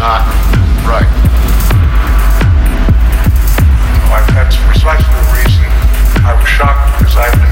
not right. And I've had some insightful reason. I was shocked because I've been